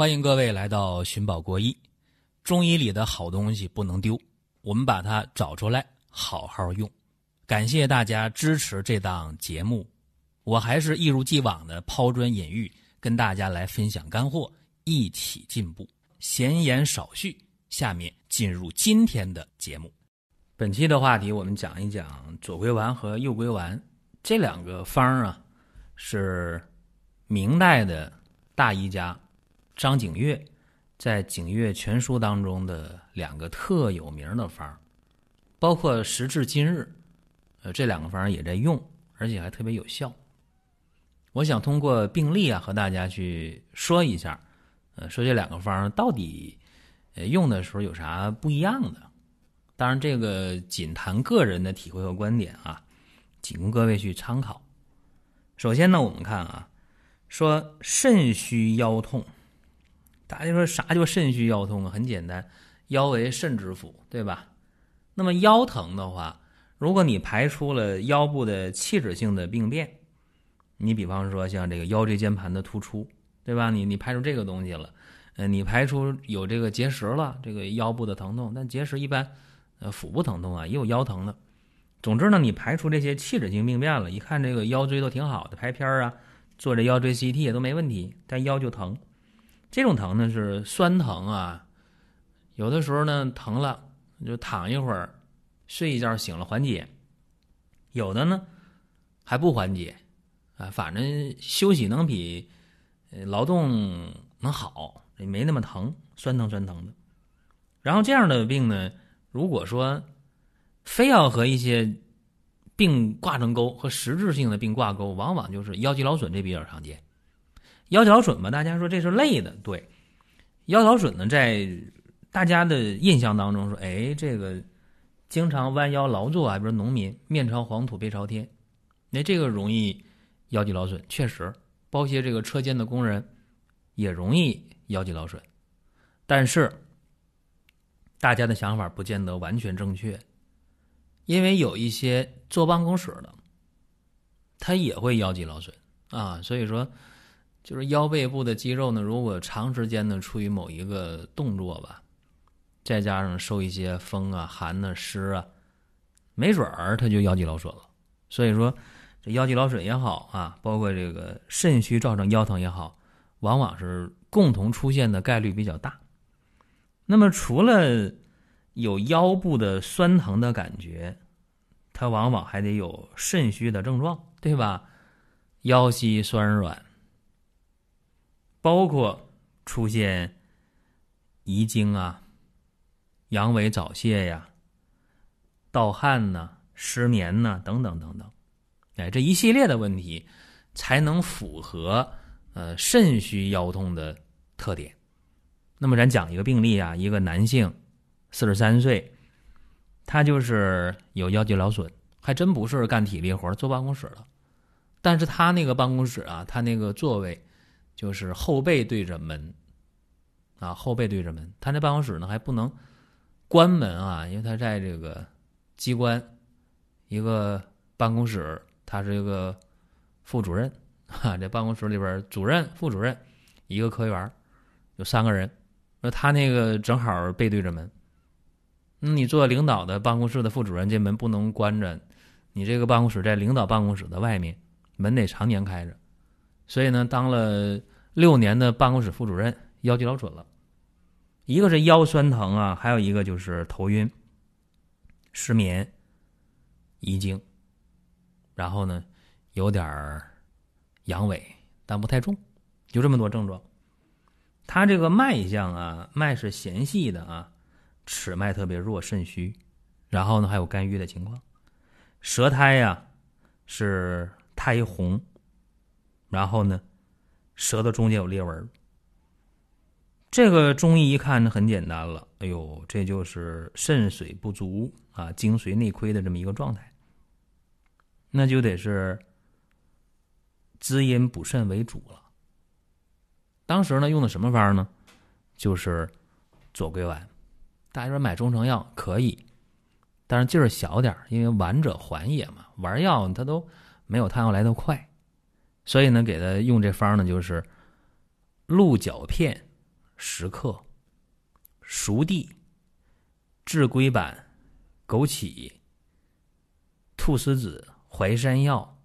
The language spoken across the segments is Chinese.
欢迎各位来到寻宝国医。中医里的好东西不能丢，我们把它找出来好好用。感谢大家支持这档节目，我还是一如既往的抛砖引玉，跟大家来分享干货，一起进步。闲言少叙，下面进入今天的节目。本期的话题，我们讲一讲左归丸和右归丸这两个方啊，是明代的大医家张景岳在《景岳全书》当中的两个特有名的方包括时至今日，呃，这两个方也在用，而且还特别有效。我想通过病例啊，和大家去说一下，呃，说这两个方到底呃用的时候有啥不一样的。当然，这个仅谈个人的体会和观点啊，仅供各位去参考。首先呢，我们看啊，说肾虚腰痛，大家说啥叫肾虚腰痛啊？很简单，腰为肾之府，对吧？那么腰疼的话，如果你排除了腰部的器质性的病变，你比方说像这个腰椎间盘的突出，对吧？你你排除这个东西了，呃，你排除有这个结石了，这个腰部的疼痛，但结石一般。呃，腹部疼痛啊，也有腰疼的。总之呢，你排除这些器质性病变了，一看这个腰椎都挺好的，拍片啊，做这腰椎 CT 也都没问题，但腰就疼。这种疼呢是酸疼啊，有的时候呢疼了就躺一会儿，睡一觉醒了缓解；有的呢还不缓解啊，反正休息能比劳动能好，也没那么疼，酸疼酸疼的。然后这样的病呢。如果说非要和一些病挂上钩，和实质性的病挂钩，往往就是腰肌劳损，这比较常见。腰肌劳损吧，大家说这是累的，对。腰劳损呢，在大家的印象当中说，哎，这个经常弯腰劳作啊，比如农民面朝黄土背朝天，那这个容易腰肌劳损，确实，包括些这个车间的工人也容易腰肌劳损，但是。大家的想法不见得完全正确，因为有一些坐办公室的，他也会腰肌劳损啊。所以说，就是腰背部的肌肉呢，如果长时间的处于某一个动作吧，再加上受一些风啊、寒啊、湿啊，没准儿他就腰肌劳损了。所以说，这腰肌劳损也好啊，包括这个肾虚造成腰疼也好，往往是共同出现的概率比较大。那么，除了有腰部的酸疼的感觉，它往往还得有肾虚的症状，对吧？腰膝酸软，包括出现遗精啊、阳痿早泄呀、盗汗呐、失眠呐等等等等，哎，这一系列的问题才能符合呃肾虚腰痛的特点。那么咱讲一个病例啊，一个男性，四十三岁，他就是有腰肌劳损，还真不是干体力活坐办公室的，但是他那个办公室啊，他那个座位就是后背对着门，啊，后背对着门，他那办公室呢还不能关门啊，因为他在这个机关一个办公室，他是一个副主任，哈，这办公室里边主任、副主任，一个科员，有三个人。说他那个正好背对着门，那你做领导的办公室的副主任，这门不能关着。你这个办公室在领导办公室的外面，门得常年开着。所以呢，当了六年的办公室副主任，腰肌劳损了。一个是腰酸疼啊，还有一个就是头晕、失眠、遗精，然后呢，有点阳痿，但不太重，就这么多症状。他这个脉象啊，脉是弦细的啊，尺脉特别弱，肾虚，然后呢还有肝郁的情况，舌苔呀是苔红，然后呢舌头中间有裂纹。这个中医一看呢很简单了，哎呦，这就是肾水不足啊，精髓内亏的这么一个状态，那就得是滋阴补肾为主了。当时呢，用的什么方呢？就是左归丸。大家说买中成药可以，但是劲儿小点因为丸者缓也嘛，丸药它都没有汤药来的快，所以呢，给他用这方呢，就是鹿角片十克；熟地、炙龟板、枸杞、菟丝子、淮山药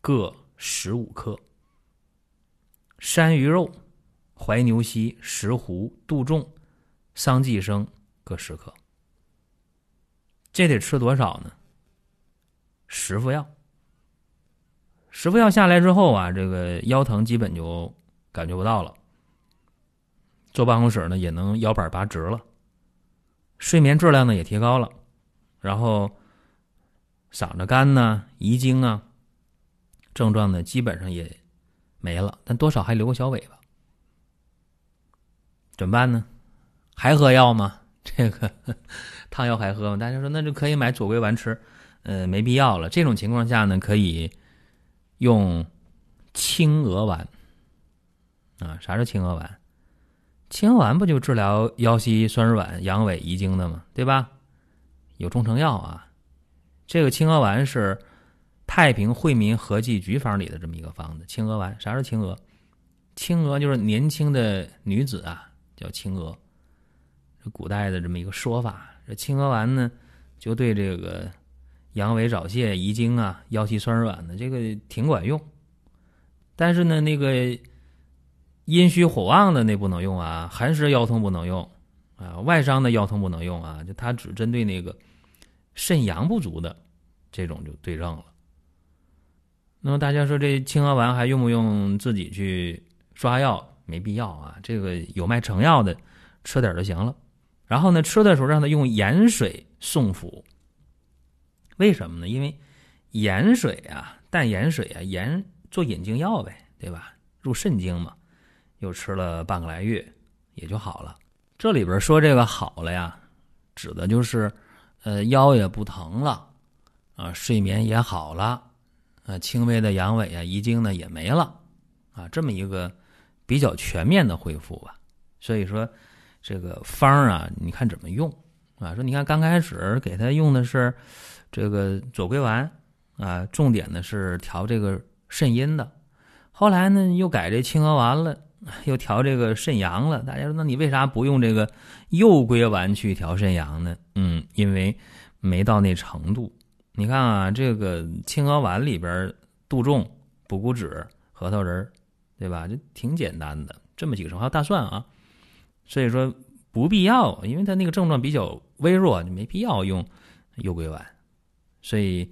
各十五克；山萸肉、怀牛膝、石斛、杜仲、桑寄生各十克。这得吃多少呢？十副药。十副药下来之后啊，这个腰疼基本就感觉不到了。坐办公室呢，也能腰板拔直了。睡眠质量呢也提高了，然后嗓子干呢、遗精啊，症状呢基本上也没了，但多少还留个小尾巴。怎么办呢？还喝药吗？这个汤药还喝吗？大家说那就可以买左归丸吃，呃，没必要了。这种情况下呢，可以。用青鹅丸啊？啥是青鹅丸？青鹅丸不就治疗腰膝酸软、阳痿遗精的吗？对吧？有中成药啊。这个青鹅丸是太平惠民和剂局方里的这么一个方子。青鹅丸，啥是青鹅？青鹅就是年轻的女子啊，叫青鹅。这古代的这么一个说法。这青鹅丸呢，就对这个。阳痿早泄、遗精啊，腰膝酸软的这个挺管用，但是呢，那个阴虚火旺的那不能用啊，寒湿腰痛不能用啊，外伤的腰痛不能用啊，就它只针对那个肾阳不足的这种就对症了。那么大家说这清河丸还用不用自己去刷药？没必要啊，这个有卖成药的，吃点就行了。然后呢，吃的时候让他用盐水送服。为什么呢？因为盐水啊，淡盐水啊，盐做引经药呗，对吧？入肾经嘛。又吃了半个来月，也就好了。这里边说这个好了呀，指的就是呃腰也不疼了啊，睡眠也好了啊，轻微的阳痿啊、遗精呢也没了啊，这么一个比较全面的恢复吧。所以说这个方啊，你看怎么用啊？说你看刚开始给他用的是。这个左归丸啊，重点呢是调这个肾阴的。后来呢，又改这清河丸了，又调这个肾阳了。大家说，那你为啥不用这个右归丸去调肾阳呢？嗯，因为没到那程度。你看啊，这个清河丸里边杜仲、补骨脂、核桃仁对吧？就挺简单的，这么几个成，还有大蒜啊。所以说不必要，因为他那个症状比较微弱，你没必要用右归丸。所以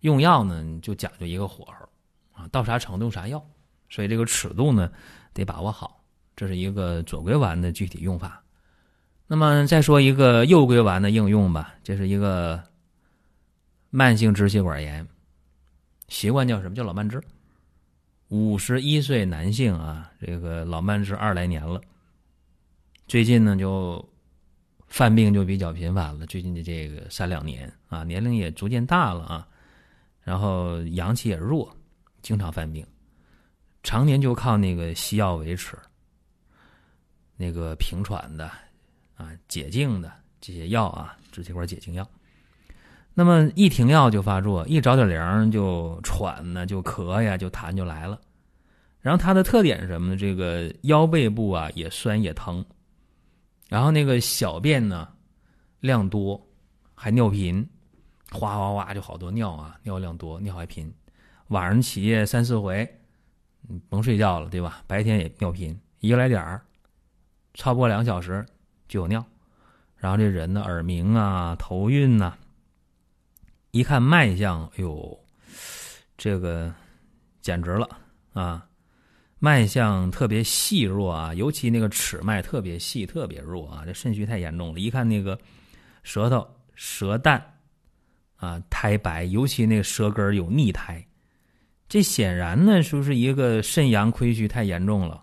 用药呢，就讲究一个火候啊，到啥程度啥药。所以这个尺度呢，得把握好。这是一个左归丸的具体用法。那么再说一个右归丸的应用吧。这是一个慢性支气管炎，习惯叫什么叫老慢支？五十一岁男性啊，这个老慢支二来年了，最近呢就。犯病就比较频繁了，最近的这个三两年啊，年龄也逐渐大了啊，然后阳气也弱，经常犯病，常年就靠那个西药维持，那个平喘的啊、解痉的这些药啊，支气管解痉药。那么一停药就发作，一着点凉就喘呢，就咳呀，就痰就来了。然后它的特点是什么呢？这个腰背部啊也酸也疼。然后那个小便呢，量多，还尿频，哗哗哗就好多尿啊，尿量多，尿还频，晚上起夜三四回，甭睡觉了，对吧？白天也尿频，一个来点儿，超过两小时就有尿，然后这人呢耳鸣啊，头晕呐，一看脉象，哎呦，这个简直了啊！脉象特别细弱啊，尤其那个齿脉特别细、特别弱啊，这肾虚太严重了。一看那个舌头舌淡啊，苔白，尤其那个舌根有腻苔，这显然呢，是不是一个肾阳亏虚太严重了？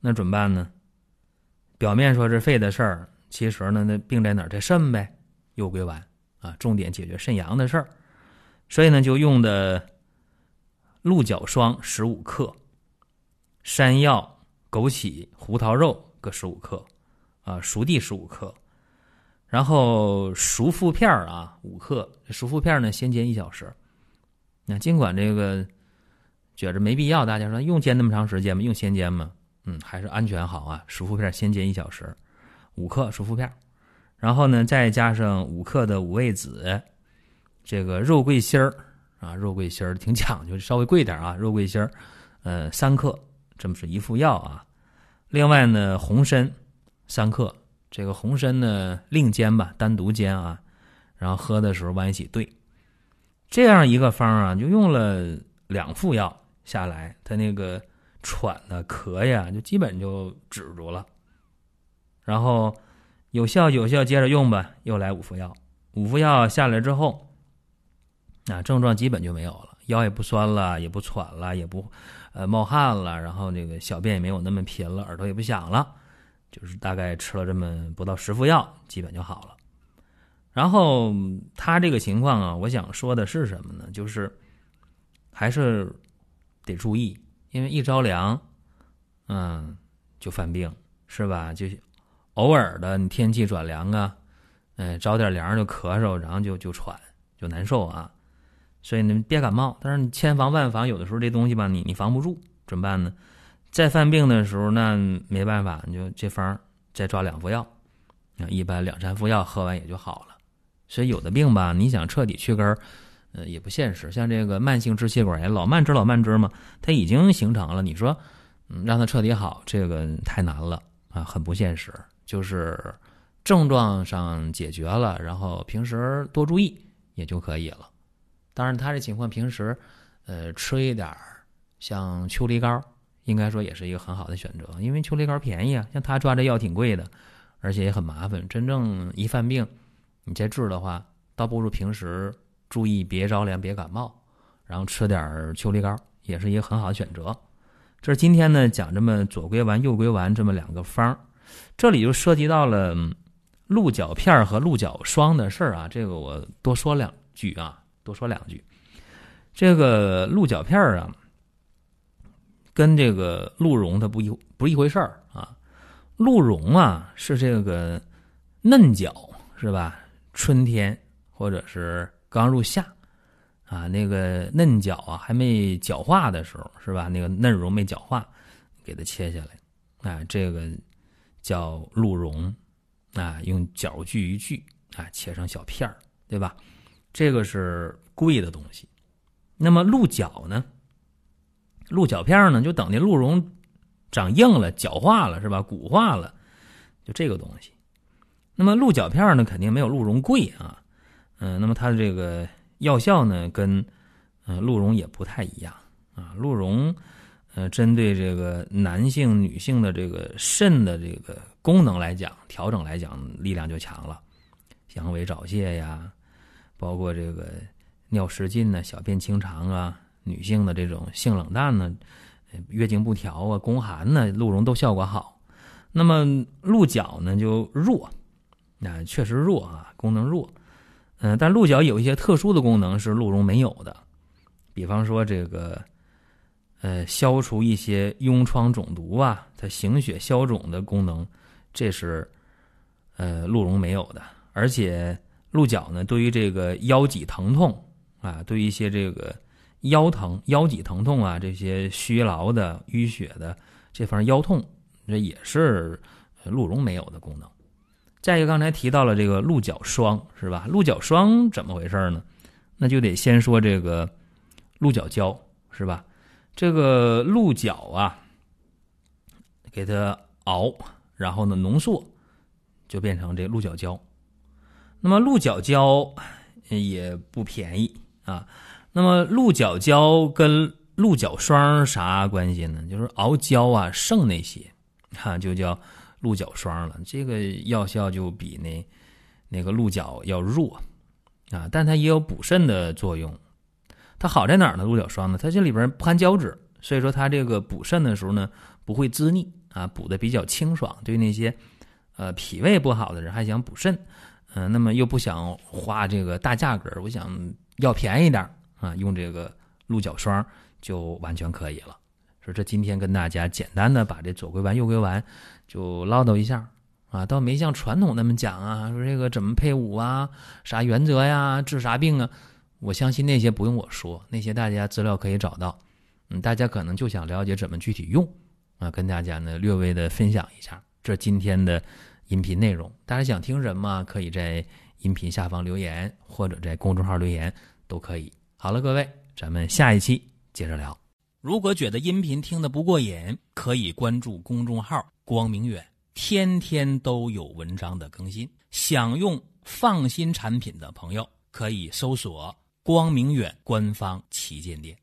那怎么办呢？表面说是肺的事儿，其实呢，那病在哪儿？在肾呗。右归丸啊，重点解决肾阳的事儿，所以呢，就用的鹿角霜十五克。山药、枸杞、胡桃肉各十五克，啊，熟地十五克，然后熟附片啊五克。熟附片呢，先煎一小时。那尽管这个觉着没必要，大家说用煎那么长时间吗？用先煎吗？嗯，还是安全好啊。舒肤片先煎一小时，五克舒肤片，然后呢再加上五克的五味子，这个肉桂心儿啊，肉桂心儿挺讲究，稍微贵点啊，肉桂心儿，呃三克，这么是一副药啊。另外呢红参三克，这个红参呢另煎吧，单独煎啊，然后喝的时候往一起兑。这样一个方啊，就用了两副药下来，他那个喘的咳呀，就基本就止住了。然后有效有效，接着用吧，又来五副药。五副药下来之后，啊，症状基本就没有了，腰也不酸了，也不喘了，也不呃冒汗了，然后那个小便也没有那么频了，耳朵也不响了，就是大概吃了这么不到十副药，基本就好了。然后他这个情况啊，我想说的是什么呢？就是还是得注意，因为一着凉，嗯，就犯病，是吧？就偶尔的，你天气转凉啊，嗯，着点凉就咳嗽，然后就就喘，就难受啊。所以呢，别感冒。但是你千防万防，有的时候这东西吧，你你防不住，怎么办呢？再犯病的时候，那没办法，你就这方再抓两副药，啊，一般两三副药喝完也就好了。所以有的病吧，你想彻底去根儿，呃，也不现实。像这个慢性支气管炎，老慢支老慢支嘛，它已经形成了。你说，嗯，让它彻底好，这个太难了啊，很不现实。就是症状上解决了，然后平时多注意也就可以了。当然，他这情况平时，呃，吃一点儿像秋梨膏，应该说也是一个很好的选择，因为秋梨膏便宜啊。像他抓这药挺贵的，而且也很麻烦。真正一犯病。你再治的话，倒不如平时注意别着凉、别感冒，然后吃点儿秋梨膏，也是一个很好的选择。这是今天呢讲这么左归丸、右归丸这么两个方儿这里就涉及到了鹿角片和鹿角霜的事儿啊。这个我多说两句啊，多说两句。这个鹿角片啊，跟这个鹿茸它不一不是一回事儿啊。鹿茸啊是这个嫩角是吧？春天或者是刚入夏，啊，那个嫩角啊还没角化的时候，是吧？那个嫩茸没角化，给它切下来，啊，这个叫鹿茸，啊，用角锯一锯，啊，切成小片儿，对吧？这个是贵的东西。那么鹿角呢？鹿角片呢？就等那鹿茸长硬了、角化了，是吧？骨化了，就这个东西。那么鹿角片呢，肯定没有鹿茸贵啊，嗯，那么它的这个药效呢，跟嗯鹿茸也不太一样啊。鹿茸，呃，针对这个男性、女性的这个肾的这个功能来讲，调整来讲，力量就强了，阳痿早泄呀，包括这个尿失禁呢、小便清长啊，女性的这种性冷淡呢、月经不调啊、宫寒呢，鹿茸都效果好。那么鹿角呢，就弱。啊确实弱啊，功能弱，嗯，但鹿角有一些特殊的功能是鹿茸没有的，比方说这个，呃，消除一些痈疮肿毒啊，它行血消肿的功能，这是呃鹿茸没有的。而且鹿角呢，对于这个腰脊疼痛啊，对于一些这个腰疼、腰脊疼痛啊，这些虚劳的、淤血的这方腰痛，这也是鹿茸没有的功能。再一个，刚才提到了这个鹿角霜，是吧？鹿角霜怎么回事呢？那就得先说这个鹿角胶，是吧？这个鹿角啊，给它熬，然后呢浓缩，就变成这鹿角胶。那么鹿角胶也不便宜啊。那么鹿角胶跟鹿角霜啥关系呢？就是熬胶啊，剩那些，哈，就叫。鹿角霜了，这个药效就比那那个鹿角要弱啊，但它也有补肾的作用。它好在哪儿呢？鹿角霜呢？它这里边不含胶质，所以说它这个补肾的时候呢不会滋腻啊，补的比较清爽。对那些呃脾胃不好的人还想补肾，嗯，那么又不想花这个大价格，我想要便宜点啊，用这个鹿角霜就完全可以了。说这今天跟大家简单的把这左归丸、右归丸就唠叨一下啊，倒没像传统那么讲啊，说这个怎么配伍啊，啥原则呀，治啥病啊？我相信那些不用我说，那些大家资料可以找到。嗯，大家可能就想了解怎么具体用啊，跟大家呢略微的分享一下这今天的音频内容。大家想听什么，可以在音频下方留言，或者在公众号留言都可以。好了，各位，咱们下一期接着聊。如果觉得音频听得不过瘾，可以关注公众号“光明远”，天天都有文章的更新。想用放心产品的朋友，可以搜索“光明远”官方旗舰店。